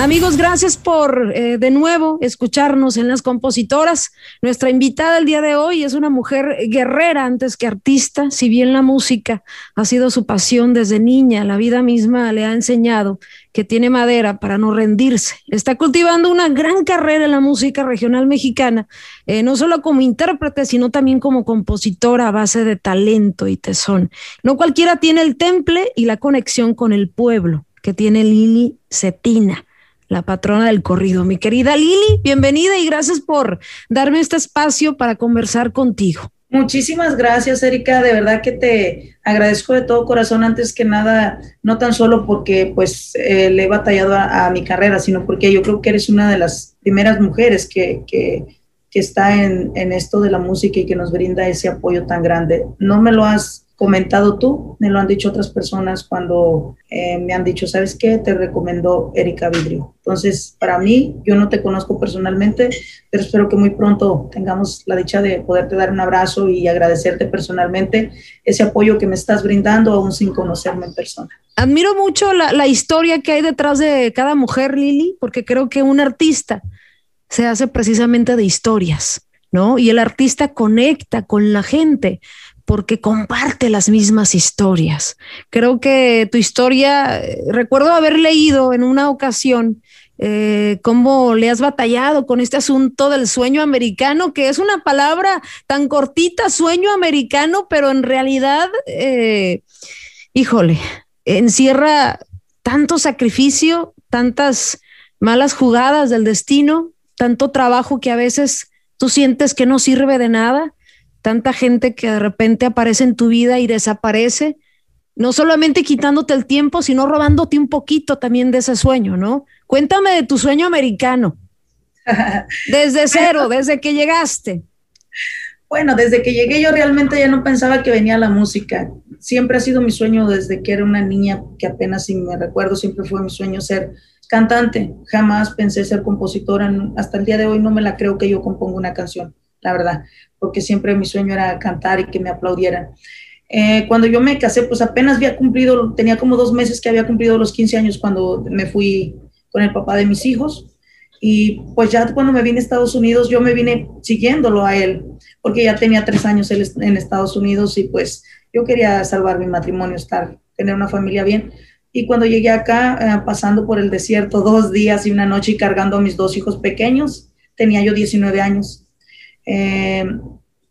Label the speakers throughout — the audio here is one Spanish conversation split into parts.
Speaker 1: Amigos, gracias por eh, de nuevo escucharnos en las compositoras. Nuestra invitada el día de hoy es una mujer guerrera antes que artista, si bien la música ha sido su pasión desde niña, la vida misma le ha enseñado que tiene madera para no rendirse. Está cultivando una gran carrera en la música regional mexicana, eh, no solo como intérprete, sino también como compositora a base de talento y tesón. No cualquiera tiene el temple y la conexión con el pueblo que tiene Lili Cetina la patrona del corrido. Mi querida Lili, bienvenida y gracias por darme este espacio para conversar contigo.
Speaker 2: Muchísimas gracias, Erika. De verdad que te agradezco de todo corazón, antes que nada, no tan solo porque pues eh, le he batallado a, mi carrera, sino porque yo creo que eres una de las primeras mujeres que, que, que está en, en, esto de la música y que nos brinda ese apoyo tan grande. No me lo has comentado tú, me lo han dicho otras personas cuando eh, me han dicho, ¿sabes qué? Te recomendó Erika Vidrio. Entonces, para mí, yo no te conozco personalmente, pero espero que muy pronto tengamos la dicha de poderte dar un abrazo y agradecerte personalmente ese apoyo que me estás brindando, aún sin conocerme en persona.
Speaker 1: Admiro mucho la, la historia que hay detrás de cada mujer, Lili, porque creo que un artista se hace precisamente de historias. ¿No? Y el artista conecta con la gente porque comparte las mismas historias. Creo que tu historia, eh, recuerdo haber leído en una ocasión eh, cómo le has batallado con este asunto del sueño americano, que es una palabra tan cortita, sueño americano, pero en realidad, eh, híjole, encierra tanto sacrificio, tantas malas jugadas del destino, tanto trabajo que a veces tú sientes que no sirve de nada tanta gente que de repente aparece en tu vida y desaparece, no solamente quitándote el tiempo, sino robándote un poquito también de ese sueño, ¿no? Cuéntame de tu sueño americano. Desde cero, desde que llegaste.
Speaker 2: Bueno, desde que llegué yo realmente ya no pensaba que venía la música. Siempre ha sido mi sueño desde que era una niña, que apenas si me recuerdo, siempre fue mi sueño ser cantante. Jamás pensé ser compositora. Hasta el día de hoy no me la creo que yo componga una canción, la verdad porque siempre mi sueño era cantar y que me aplaudieran. Eh, cuando yo me casé, pues apenas había cumplido, tenía como dos meses que había cumplido los 15 años cuando me fui con el papá de mis hijos. Y pues ya cuando me vine a Estados Unidos, yo me vine siguiéndolo a él, porque ya tenía tres años él en Estados Unidos y pues yo quería salvar mi matrimonio, estar, tener una familia bien. Y cuando llegué acá, eh, pasando por el desierto dos días y una noche y cargando a mis dos hijos pequeños, tenía yo 19 años. Eh,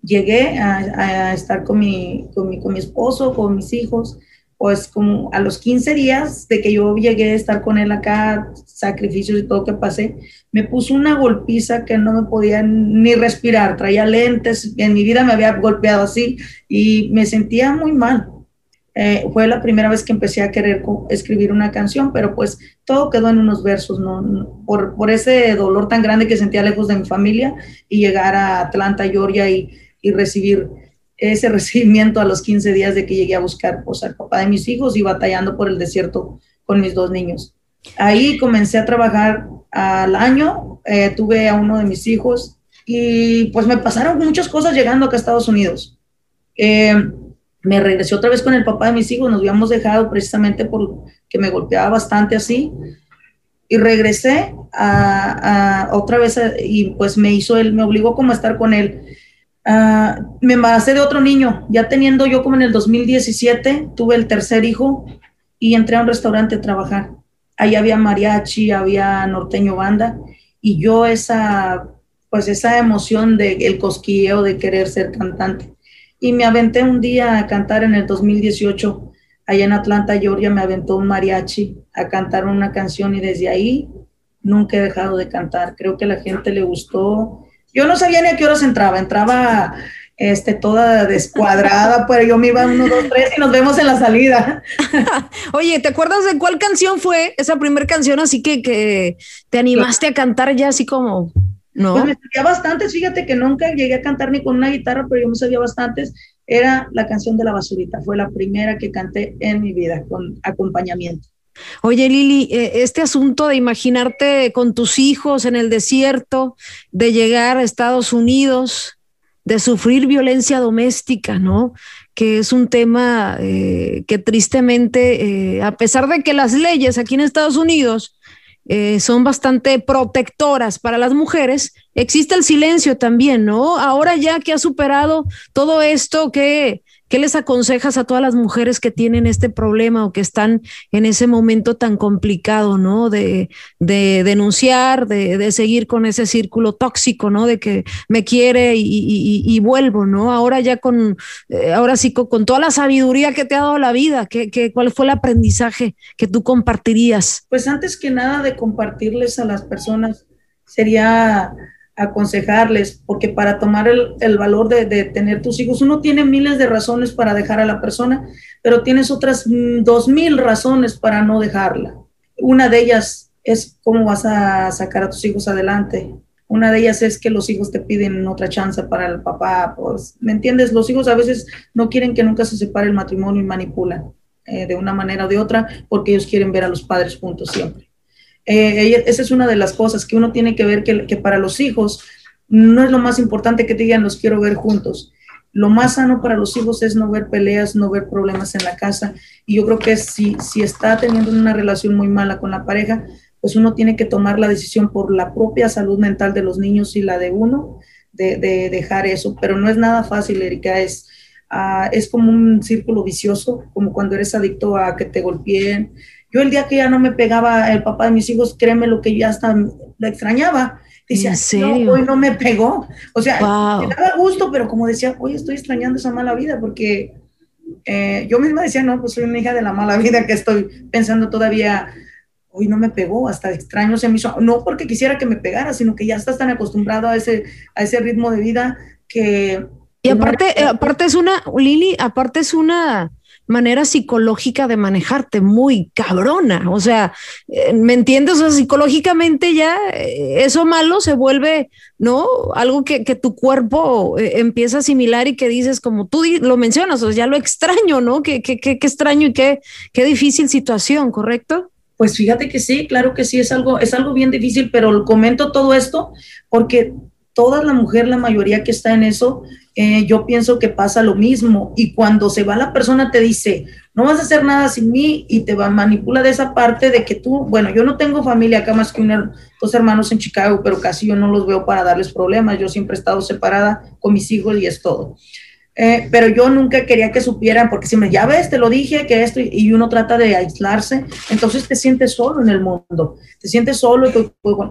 Speaker 2: llegué a, estar con mi, con, mi, con mi esposo, con mis hijos, pues como a los 15 días de que yo llegué a estar con él acá, sacrificios y todo que pasé, me puso una golpiza que no me podía ni respirar, traía lentes, en mi vida me había golpeado así y me sentía muy mal. Eh, fue la primera vez que empecé a querer escribir una canción, pero pues todo quedó en unos versos, ¿no? Por, por, ese dolor tan grande que sentía lejos de mi familia y llegar a Atlanta, Georgia y, y recibir ese recibimiento a los 15 días de que llegué a buscar pues, al papá de mis hijos y batallando por el desierto con mis dos niños. Ahí comencé a trabajar al año, eh, tuve a uno de mis hijos y pues me pasaron muchas cosas llegando acá a Estados Unidos. Eh, me regresé otra vez con el papá de mis hijos, nos habíamos dejado precisamente porque me golpeaba bastante así, y regresé a, otra vez y pues me hizo él, me obligó como a estar con él. Uh, me embaracé de otro niño, ya teniendo yo como en el 2017, tuve el tercer hijo y entré a un restaurante a trabajar. Ahí había mariachi, había norteño banda y yo esa, pues esa emoción de el cosquilleo de querer ser cantante y me aventé un día a cantar en el 2018, allá en Atlanta, Georgia, me aventó un mariachi a cantar una canción y desde ahí nunca he dejado de cantar. Creo que a la gente le gustó. Yo no sabía ni a qué horas entraba, entraba este, toda descuadrada, pero yo me iba uno, dos, tres y nos vemos en la salida.
Speaker 1: Oye, ¿te acuerdas de cuál canción fue esa primera canción así que, que te animaste a cantar ya así como no.
Speaker 2: Pues me sabía bastantes, fíjate que nunca llegué a cantar ni con una guitarra, pero yo me sabía bastantes. Era la canción de la basurita, fue la primera que canté en mi vida con acompañamiento.
Speaker 1: Oye, Lili, eh, este asunto de imaginarte con tus hijos en el desierto, de llegar a Estados Unidos, de sufrir violencia doméstica, ¿no? Que es un tema eh, que tristemente, eh, a pesar de que las leyes aquí en Estados Unidos son bastante protectoras para las mujeres, existe el silencio también, ¿no? Ahora ya que ha superado todo esto, que ¿Qué les aconsejas a todas las mujeres que tienen este problema o que están en ese momento tan complicado, ¿no? De, denunciar, de, seguir con ese círculo tóxico, ¿no? De que me quiere y, vuelvo, ¿no? Ahora ya con, eh, ahora sí, con, toda la sabiduría que te ha dado la vida, ¿qué, qué, cuál fue el aprendizaje que tú compartirías?
Speaker 2: Pues antes que nada de compartirles a las personas sería aconsejarles, porque para tomar el, valor de, tener tus hijos, uno tiene miles de razones para dejar a la persona, pero tienes otras mm, dos mil razones para no dejarla. Una de ellas es cómo vas a sacar a tus hijos adelante. Una de ellas es que los hijos te piden otra chance para el papá. Pues, ¿me entiendes? Los hijos a veces no quieren que nunca se separe el matrimonio y manipulan eh, de una manera o de otra porque ellos quieren ver a los padres juntos siempre. Eh, esa es una de las cosas que uno tiene que ver que, para los hijos no es lo más importante que te digan los quiero ver juntos. Lo más sano para los hijos es no ver peleas, no ver problemas en la casa. Y yo creo que si, si está teniendo una relación muy mala con la pareja, pues uno tiene que tomar la decisión por la propia salud mental de los niños y la de uno, de, dejar eso. Pero no es nada fácil, Erika, es, ah, es como un círculo vicioso, como cuando eres adicto a que te golpeen, yo el día que ya no me pegaba el papá de mis hijos, créeme lo que ya hasta la extrañaba. Decía, no, hoy no me pegó. O sea, me daba gusto, pero como decía, hoy estoy extrañando esa mala vida porque eh, yo misma decía, no, pues soy una hija de la mala vida que estoy pensando todavía, hoy no me pegó, hasta extraño se me hizo, no porque quisiera que me pegara, sino que ya estás tan acostumbrado a ese, a ese ritmo de vida que...
Speaker 1: Y aparte, aparte es una, Lili, aparte es una manera psicológica de manejarte muy cabrona. O sea, eh, ¿me entiendes? O sea, psicológicamente ya eh, eso malo se vuelve, ¿no? Algo que, tu cuerpo eh, empieza a asimilar y que dices, como tú lo mencionas, o sea, ya lo extraño, ¿no? Qué, qué, qué, extraño y qué, qué difícil situación, ¿correcto?
Speaker 2: Pues fíjate que sí, claro que sí, es algo, es algo bien difícil, pero comento todo esto porque toda la mujer, la mayoría que está en eso, eh, yo pienso que pasa lo mismo. Y cuando se va la persona te dice, no vas a hacer nada sin mí y te va, manipula de esa parte de que tú, bueno, yo no tengo familia acá más que dos hermanos en Chicago, pero casi yo no los veo para darles problemas. Yo siempre he estado separada con mis hijos y es todo. Eh, pero yo nunca quería que supieran, porque si me, ya ves, te lo dije, que esto, y uno trata de aislarse, entonces te sientes solo en el mundo, te sientes solo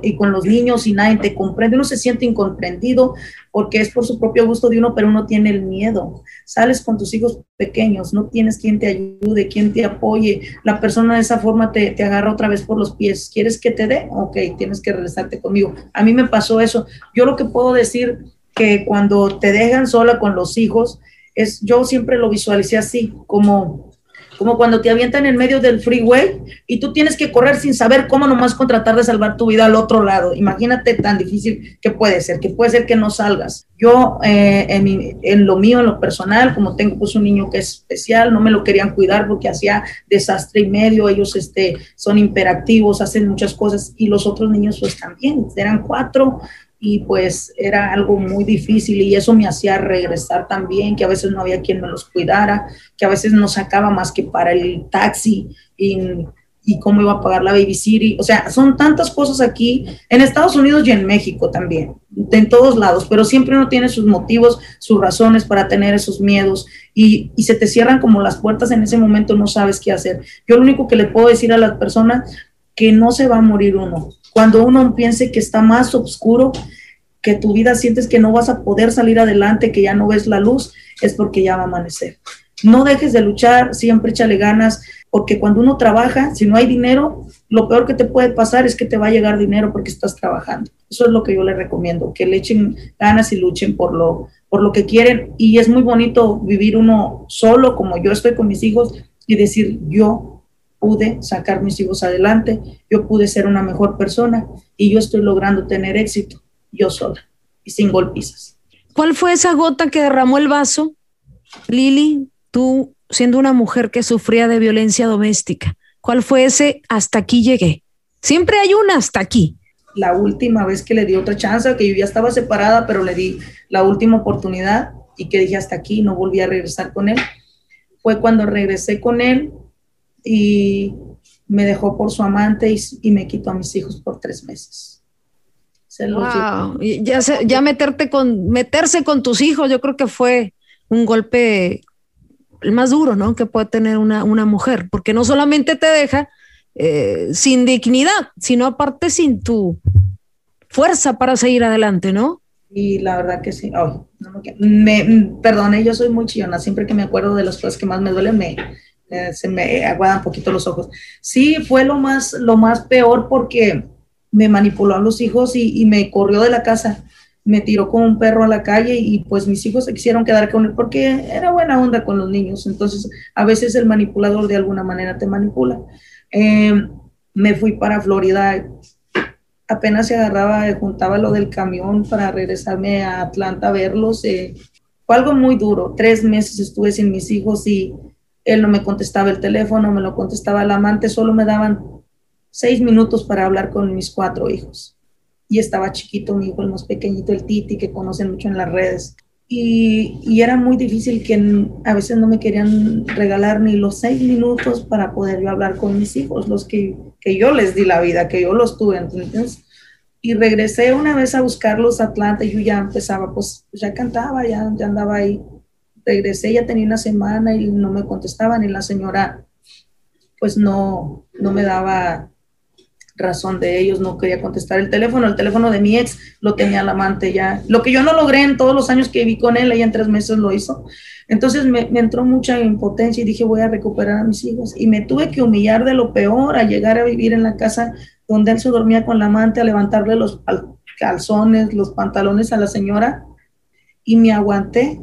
Speaker 2: y, con los niños y nadie te comprende, uno se siente incomprendido porque es por su propio gusto de uno, pero uno tiene el miedo. Sales con tus hijos pequeños, no tienes quien te ayude, quien te apoye, la persona de esa forma te, te agarra otra vez por los pies, ¿quieres que te dé? Ok, tienes que regresarte conmigo. A mí me pasó eso. Yo lo que puedo decir que cuando te dejan sola con los hijos, es, yo siempre lo visualicé así, como, como cuando te avientan en medio del freeway y tú tienes que correr sin saber cómo nomás con tratar de salvar tu vida al otro lado. Imagínate tan difícil que puede ser, que puede ser que no salgas. Yo eh, en, en, lo mío, en lo personal, como tengo pues un niño que es especial, no me lo querían cuidar porque hacía desastre y medio, ellos este, son imperactivos, hacen muchas cosas y los otros niños pues también, eran cuatro, y pues era algo muy difícil y eso me hacía regresar también, que a veces no había quien me los cuidara, que a veces no sacaba más que para el taxi y, y cómo iba a pagar la baby city. O sea, son tantas cosas aquí, en Estados Unidos y en México también, en todos lados, pero siempre uno tiene sus motivos, sus razones para tener esos miedos y, y se te cierran como las puertas en ese momento, no sabes qué hacer. Yo lo único que le puedo decir a las personas que no se va a morir uno, cuando uno piense que está más oscuro, que tu vida sientes que no vas a poder salir adelante, que ya no ves la luz, es porque ya va a amanecer. No dejes de luchar, siempre échale ganas, porque cuando uno trabaja, si no hay dinero, lo peor que te puede pasar es que te va a llegar dinero porque estás trabajando. Eso es lo que yo les recomiendo, que le echen ganas y luchen por lo, por lo que quieren. Y es muy bonito vivir uno solo, como yo estoy con mis hijos, y decir, yo pude sacar mis hijos adelante, yo pude ser una mejor persona y yo estoy logrando tener éxito yo sola y sin golpizas.
Speaker 1: ¿Cuál fue esa gota que derramó el vaso, Lili? Tú siendo una mujer que sufría de violencia doméstica, ¿Cuál fue ese hasta aquí llegué? Siempre hay una hasta aquí.
Speaker 2: La última vez que le di otra chance, que yo ya estaba separada, pero le di la última oportunidad y que dije hasta aquí, no volví a regresar con él, fue cuando regresé con él y me dejó por su amante y, me quitó a mis hijos por tres meses.
Speaker 1: wow. Ya, ya meterte con, meterse con tus hijos, yo creo que fue un golpe el más duro, ¿no? Que puede tener una, una mujer, porque no solamente te deja eh, sin dignidad, sino aparte sin tu fuerza para seguir adelante, ¿no?
Speaker 2: Y la verdad que sí. me, perdone, yo soy muy chillona. Siempre que me acuerdo de las cosas que más me duelen, me, eh, se me aguadan un poquito los ojos. Sí, fue lo más, lo más peor porque me manipuló a los hijos y, y me corrió de la casa me tiró con un perro a la calle y pues mis hijos se quisieron quedar con él porque era buena onda con los niños. Entonces, a veces el manipulador de alguna manera te manipula. Eh, me fui para Florida, apenas se agarraba, juntaba lo del camión para regresarme a Atlanta a verlos. Eh, fue algo muy duro. Tres meses estuve sin mis hijos y él no me contestaba el teléfono, me lo contestaba el amante, solo me daban seis minutos para hablar con mis cuatro hijos y estaba chiquito mi hijo, el más pequeñito, el Titi, que conocen mucho en las redes. Y, y, era muy difícil que a veces no me querían regalar ni los seis minutos para poder yo hablar con mis hijos, los que, que yo les di la vida, que yo los tuve. Entonces, y regresé una vez a buscarlos a Atlanta y yo ya empezaba, pues ya cantaba, ya, ya andaba ahí. Regresé, ya tenía una semana y no me contestaban y la señora pues no, no me daba razón de ellos, no quería contestar el teléfono, el teléfono de mi ex lo tenía la amante ya. Lo que yo no logré en todos los años que viví con él, ella en tres meses lo hizo. Entonces me, entró mucha impotencia y dije voy a recuperar a mis hijos. Y me tuve que humillar de lo peor, a llegar a vivir en la casa donde él se dormía con la amante, a levantarle los calzones, los pantalones a la señora y me aguanté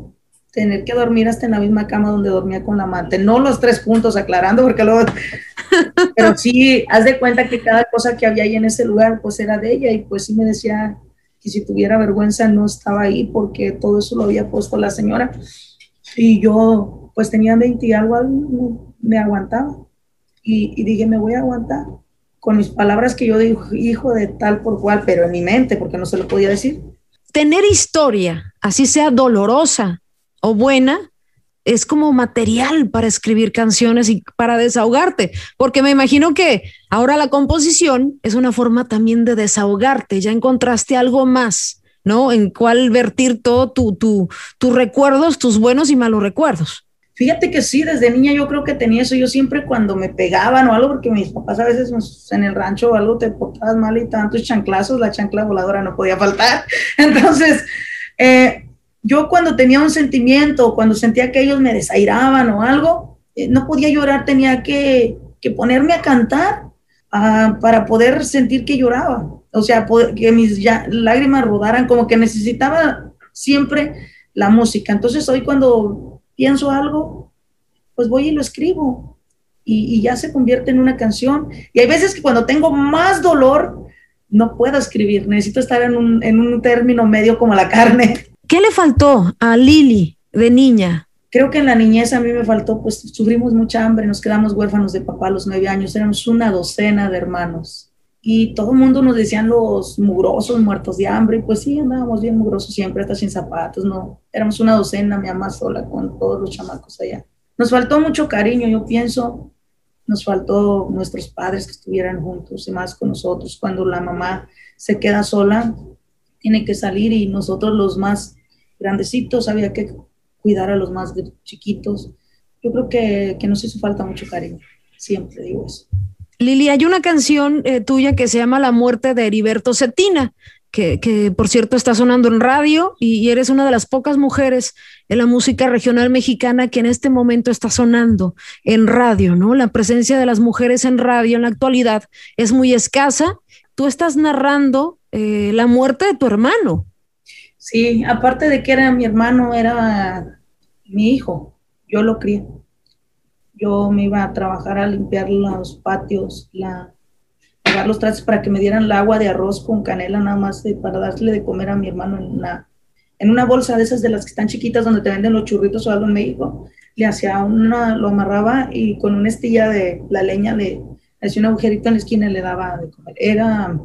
Speaker 2: tener que dormir hasta en la misma cama donde dormía con la amante. No los tres puntos aclarando, porque luego pero sí, haz de cuenta que cada cosa que había ahí en ese lugar, pues era de ella y pues sí me decía que si tuviera vergüenza no estaba ahí porque todo eso lo había puesto la señora. Y yo pues tenía 20 y algo, me aguantaba. Y, y dije, me voy a aguantar con mis palabras que yo digo, hijo de tal por cual, pero en mi mente, porque no se lo podía decir.
Speaker 1: Tener historia, así sea dolorosa o buena, es como material para escribir canciones y para desahogarte, porque me imagino que ahora la composición es una forma también de desahogarte, ya encontraste algo más, ¿no? En cuál vertir todo tu, tu, tus recuerdos, tus buenos y malos recuerdos.
Speaker 2: Fíjate que sí, desde niña yo creo que tenía eso. Yo siempre cuando me pegaban o algo, porque mis papás a veces en el rancho o algo te portabas mal y tantos chanclazos, la chancla voladora no podía faltar. Entonces, eh, yo cuando tenía un sentimiento, cuando sentía que ellos me desairaban o algo, eh, no podía llorar, tenía que, ponerme a cantar ah, para poder sentir que lloraba. O sea, que mis lágrimas rodaran, como que necesitaba siempre la música. Entonces hoy cuando pienso algo, pues voy y lo escribo. Y, ya se convierte en una canción. Y hay veces que cuando tengo más dolor, no puedo escribir, necesito estar en un, en un término medio como la carne.
Speaker 1: ¿Qué le faltó a Lili de niña?
Speaker 2: Creo que en la niñez a mí me faltó, pues sufrimos mucha hambre, nos quedamos huérfanos de papá a los nueve años, éramos una docena de hermanos. Y todo el mundo nos decían los mugrosos, muertos de hambre, y pues sí, andábamos bien mugrosos siempre, hasta sin zapatos, no. Éramos una docena, mi mamá sola con todos los chamacos allá. Nos faltó mucho cariño, yo pienso, nos faltó nuestros padres que estuvieran juntos y más con nosotros. Cuando la mamá se queda sola, tiene que salir y nosotros los más grandecitos había que cuidar a los más chiquitos. Yo creo que, que nos hizo falta mucho cariño, siempre digo eso.
Speaker 1: Lili, hay una canción eh, tuya que se llama La muerte de Heriberto Cetina, que, que, por cierto está sonando en radio y, eres una de las pocas mujeres en la música regional mexicana que en este momento está sonando en radio, ¿no? La presencia de las mujeres en radio en la actualidad es muy escasa. Tú estás narrando eh, la muerte de tu hermano.
Speaker 2: Sí, aparte de que era mi hermano, era mi hijo. Yo lo crié. Yo me iba a trabajar a limpiar los patios, la, lavar los trastes para que me dieran el agua de arroz con canela nada más para darle de comer a mi hermano en una, en una bolsa de esas de las que están chiquitas donde te venden los churritos o algo en México. Le hacía una, lo amarraba y con una estilla de la leña le, hacía un agujerito en la esquina y le daba de comer. Era,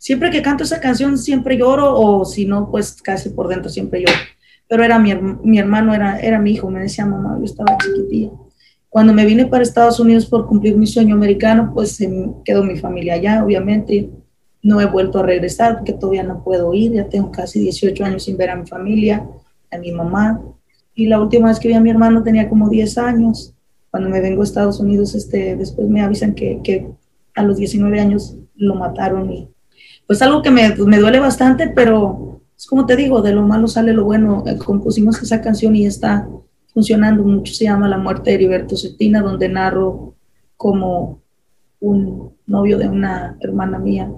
Speaker 2: siempre que canto esa canción siempre lloro o si no, pues casi por dentro siempre lloro. Pero era mi, mi hermano, era, era mi hijo, me decía mamá, yo estaba chiquitilla. Cuando me vine para Estados Unidos por cumplir mi sueño americano, pues se quedó mi familia allá, obviamente. No he vuelto a regresar porque todavía no puedo ir, ya tengo casi 18 años sin ver a mi familia, a mi mamá. Y la última vez que vi a mi hermano tenía como 10 años. Cuando me vengo a Estados Unidos, este, después me avisan que, que a los 19 años lo mataron y pues algo que me, me duele bastante, pero es como te digo, de lo malo sale lo bueno. Eh, compusimos esa canción y está funcionando mucho. Se llama La muerte de Heriberto Cetina, donde narro como un novio de una hermana mía,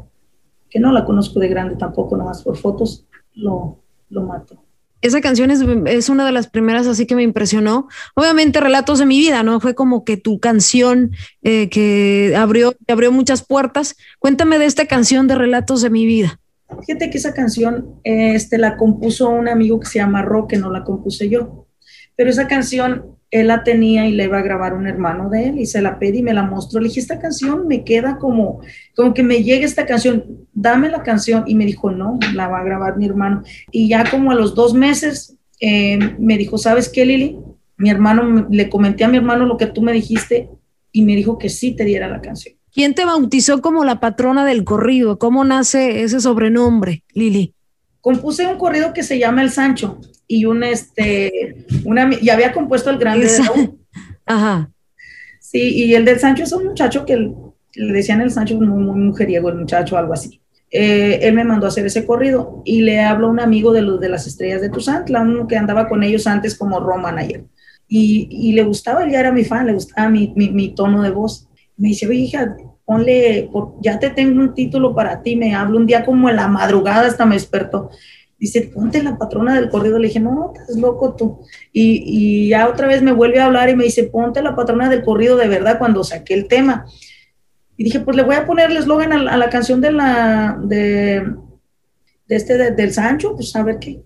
Speaker 2: que no la conozco de grande tampoco, nomás por fotos, lo, lo mato
Speaker 1: esa canción es, una de las primeras así que me impresionó. Obviamente, Relatos de mi vida, ¿no? Fue como que tu canción eh, que abrió, abrió muchas puertas. Cuéntame de esta canción de Relatos de mi vida.
Speaker 2: Fíjate que esa canción este, la compuso un amigo que se llama Roque, no la compuse yo. Pero esa canción él la tenía y le iba a grabar un hermano de él y se la pedí y me la mostró. Le dije, esta canción me queda como, como que me llegue esta canción, dame la canción. Y me dijo, no, la va a grabar mi hermano. Y ya como a los dos meses eh, me dijo, ¿sabes qué, Lili? Mi hermano, le comenté a mi hermano lo que tú me dijiste y me dijo que sí te diera la canción.
Speaker 1: ¿Quién te bautizó como la patrona del corrido? ¿Cómo nace ese sobrenombre, Lili?
Speaker 2: Compuse un corrido que se llama El Sancho y un, este, una, y había compuesto el grande de
Speaker 1: Ajá.
Speaker 2: Sí, y el del Sancho es un muchacho que le decían el Sancho muy, muy mujeriego, el muchacho, algo así. Eh, él me mandó a hacer ese corrido y le hablo a un amigo de los de las estrellas de Tuzantla, uno que andaba con ellos antes como Roman ayer. Y, y le gustaba, él ya era mi fan, le gustaba mi, mi, mi tono de voz. Me dice, oye, hija, ponle, ya te tengo un título para ti, me hablo un día como en la madrugada, hasta me despertó dice, ponte la patrona del corrido. Le dije, no, estás loco tú. Y, y, ya otra vez me vuelve a hablar y me dice, ponte la patrona del corrido de verdad cuando saqué el tema. Y dije, pues le voy a poner el eslogan a, la canción de la, de, de este, del Sancho, pues a ver qué.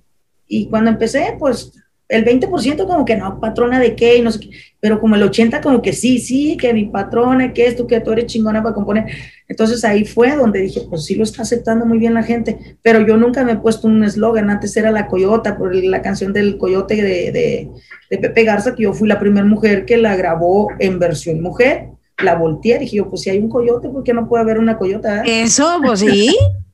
Speaker 2: Y cuando empecé, pues el 20% como que no, patrona de qué y no sé qué, pero como el 80% como que sí, sí, que mi patrona, que esto, que tú eres chingona para componer. Entonces ahí fue donde dije, pues sí lo está aceptando muy bien la gente, pero yo nunca me he puesto un eslogan, antes era la Coyota, por la canción del Coyote de, de, de Pepe Garza, que yo fui la primera mujer que la grabó en versión mujer, la volteé, dije yo, pues si hay un coyote, ¿por qué no puede haber una coyota?
Speaker 1: Eso, pues sí.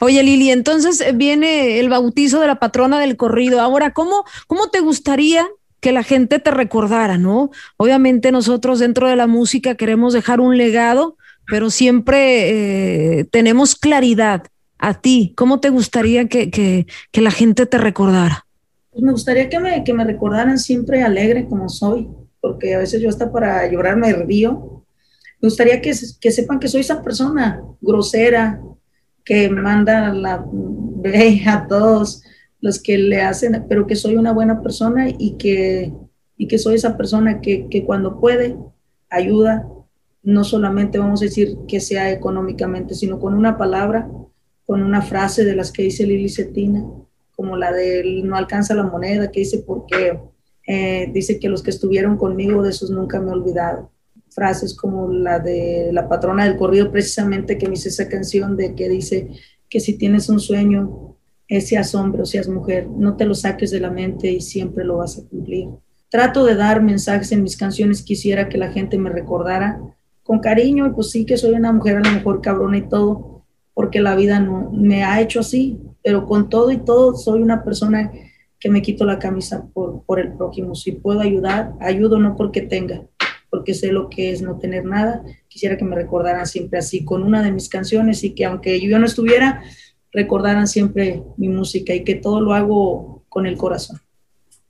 Speaker 1: Oye, Lili, entonces eh, viene el bautizo de la patrona del corrido. Ahora, ¿cómo, cómo te gustaría que la gente te recordara, no? Obviamente nosotros dentro de la música queremos dejar un legado, pero siempre eh, tenemos claridad. A ti, ¿cómo te gustaría que, que, que la gente te recordara?
Speaker 2: Pues me gustaría que me, que me recordaran siempre alegre como soy, porque a veces yo hasta para llorar me río. Me gustaría que, que sepan que soy esa persona grosera, que manda la ley a todos los que le hacen, pero que soy una buena persona y que, y que soy esa persona que, que cuando puede ayuda, no solamente vamos a decir que sea económicamente, sino con una palabra, con una frase de las que dice Lili Cetina, como la de no alcanza la moneda, que dice porque eh, dice que los que estuvieron conmigo de esos nunca me he olvidado frases como la de la patrona del corrido, precisamente que me hice esa canción de que dice que si tienes un sueño, seas hombre o seas mujer, no te lo saques de la mente y siempre lo vas a cumplir. Trato de dar mensajes en mis canciones, quisiera que la gente me recordara con cariño y pues sí que soy una mujer a lo mejor cabrona y todo, porque la vida no me ha hecho así, pero con todo y todo soy una persona que me quito la camisa por, por el prójimo. Si puedo ayudar, ayudo no porque tenga, porque sé lo que es no tener nada. Quisiera que me recordaran siempre así con una de mis canciones y que aunque yo no estuviera, recordaran siempre mi música y que todo lo hago con el corazón.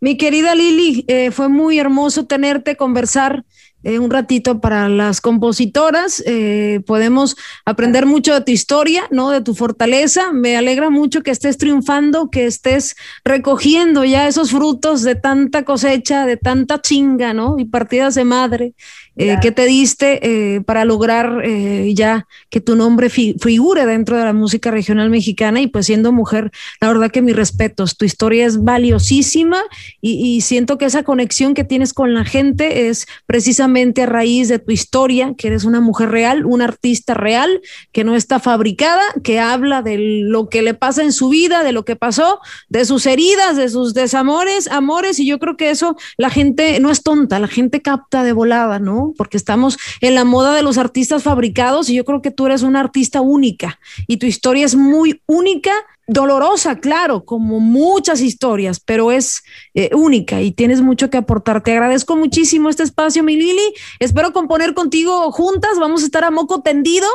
Speaker 1: Mi querida Lili, eh, fue muy hermoso tenerte, conversar eh, un ratito para las compositoras. Eh, podemos aprender mucho de tu historia, ¿no? De tu fortaleza. Me alegra mucho que estés triunfando, que estés recogiendo ya esos frutos de tanta cosecha, de tanta chinga, ¿no? Y partidas de madre eh, que te diste eh, para lograr eh, ya que tu nombre figure dentro de la música regional mexicana y pues siendo mujer, la verdad que mis respetos, tu historia es valiosísima y, y siento que esa conexión que tienes con la gente es precisamente a raíz de tu historia, que eres una mujer real, una artista real, que no está fabricada, que habla de lo que le pasa en su vida, de lo que pasó, de sus heridas, de sus desamores, amores, y yo creo que eso la gente no es tonta, la gente capta de volada, ¿no? Porque estamos en la moda de los artistas fabricados y yo creo que tú eres una artista única y tu historia es muy única dolorosa, claro, como muchas historias, pero es eh, única y tienes mucho que aportar. Te agradezco muchísimo este espacio, mi Lili. Espero componer contigo juntas. Vamos a estar a moco tendido.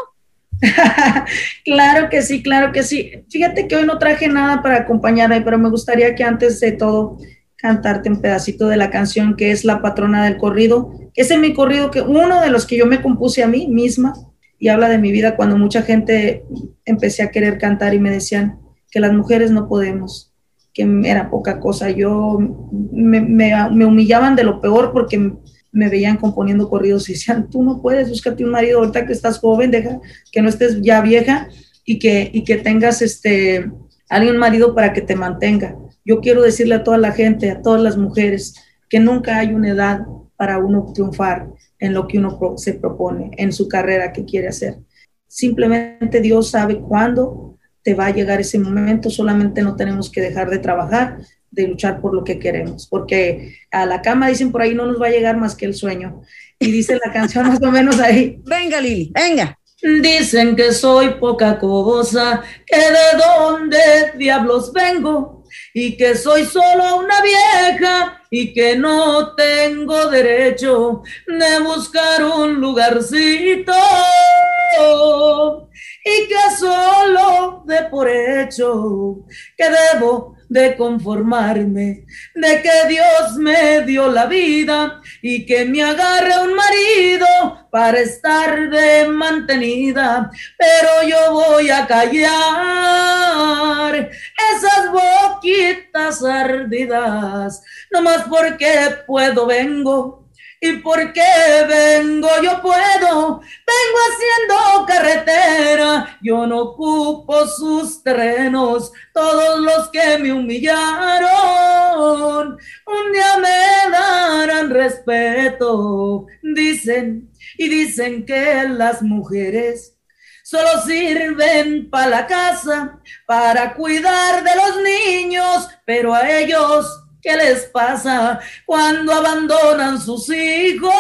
Speaker 2: claro que sí, claro que sí. Fíjate que hoy no traje nada para acompañarme, pero me gustaría que antes de todo cantarte un pedacito de la canción que es La patrona del corrido. Ese es mi corrido que uno de los que yo me compuse a mí misma y habla de mi vida cuando mucha gente empecé a querer cantar y me decían, que las mujeres no podemos, que era poca cosa. Yo me, me, humillaban de lo peor porque me veían componiendo corridos y decían, tú no puedes, búscate un marido ahorita que estás joven, deja que no estés ya vieja y que, y que tengas este, alguien marido para que te mantenga. Yo quiero decirle a toda la gente, a todas las mujeres, que nunca hay una edad para uno triunfar en lo que uno se propone, en su carrera que quiere hacer. Simplemente Dios sabe cuándo te va a llegar ese momento, solamente no tenemos que dejar de trabajar, de luchar por lo que queremos, porque a la cama dicen por ahí no nos va a llegar más que el sueño. Y dice la canción más o menos ahí.
Speaker 1: Venga, Lili, venga.
Speaker 2: Dicen que soy poca cosa, que de dónde diablos vengo y que soy solo una vieja y que no tengo derecho de buscar un lugarcito. Y que solo de por hecho que debo de conformarme, de que Dios me dio la vida y que me agarre un marido para estar de mantenida, pero yo voy a callar esas boquitas ardidas, no más porque puedo vengo ¿Y por qué vengo? Yo puedo, vengo haciendo carretera, yo no ocupo sus terrenos, todos los que me humillaron, un día me darán respeto, dicen, y dicen que las mujeres solo sirven para la casa, para cuidar de los niños, pero a ellos ¿Qué les pasa cuando abandonan sus hijos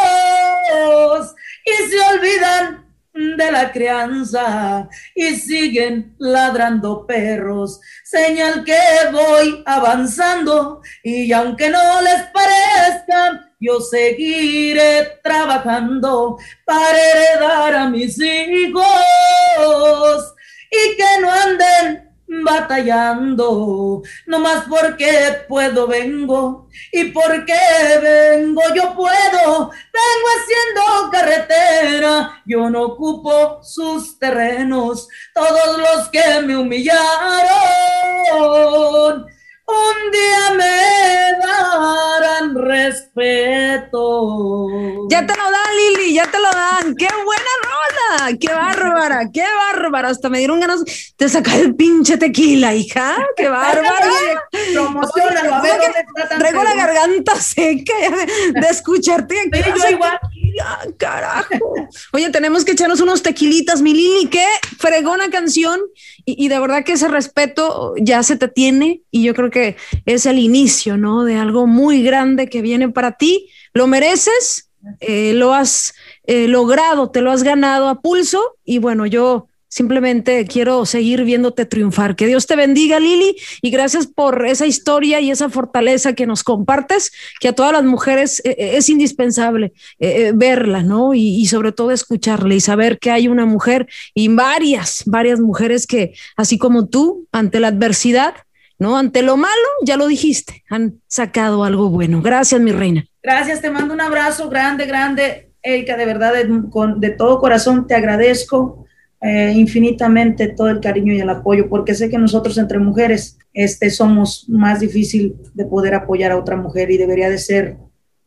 Speaker 2: y se olvidan de la crianza y siguen ladrando perros? Señal que voy avanzando y aunque no les parezca, yo seguiré trabajando para heredar a mis hijos y que no anden batallando, no más porque puedo vengo. Y porque vengo yo puedo, vengo haciendo carretera, yo no ocupo sus terrenos, todos los que me humillaron un día me darán respeto.
Speaker 1: Ya te lo dan, Lili, ya te lo dan. ¡Qué buena rola! ¡Qué bárbara! ¡Qué bárbara! Hasta me dieron ganas de sacar el pinche tequila, hija. ¡Qué bárbara! Promocionalo, a ver Traigo la garganta seca de, escucharte. yo igual. Carajo. Oye, tenemos que echarnos unos tequilitas, mi Lili. Qué fregona canción. Y, y de verdad que ese respeto ya se te tiene. Y yo creo que que es el inicio, ¿no? De algo muy grande que viene para ti. Lo mereces, eh, lo has eh, logrado, te lo has ganado a pulso y bueno, yo simplemente quiero seguir viéndote triunfar. Que Dios te bendiga, Lili, y gracias por esa historia y esa fortaleza que nos compartes, que a todas las mujeres eh, es indispensable verla, ¿no? Y, sobre todo escucharla y saber que hay una mujer y varias, varias mujeres que, así como tú, ante la adversidad, ¿no? Ante lo malo, ya lo dijiste, han sacado algo bueno. Gracias, mi reina.
Speaker 2: Gracias, te mando un abrazo grande, grande, Erika, de verdad, con, de todo corazón te agradezco eh, infinitamente todo el cariño y el apoyo, porque sé que nosotros entre mujeres este, somos más difícil de poder apoyar a otra mujer y debería de ser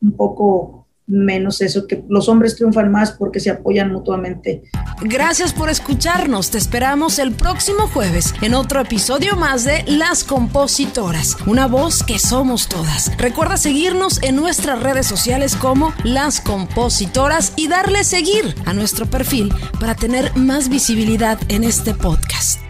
Speaker 2: un poco menos eso, que los hombres triunfan más porque se apoyan mutuamente.
Speaker 1: Gracias por escucharnos, te esperamos el próximo jueves en otro episodio más de Las Compositoras, una voz que somos todas. Recuerda seguirnos en nuestras redes sociales como Las Compositoras y darle seguir a nuestro perfil para tener más visibilidad en este podcast.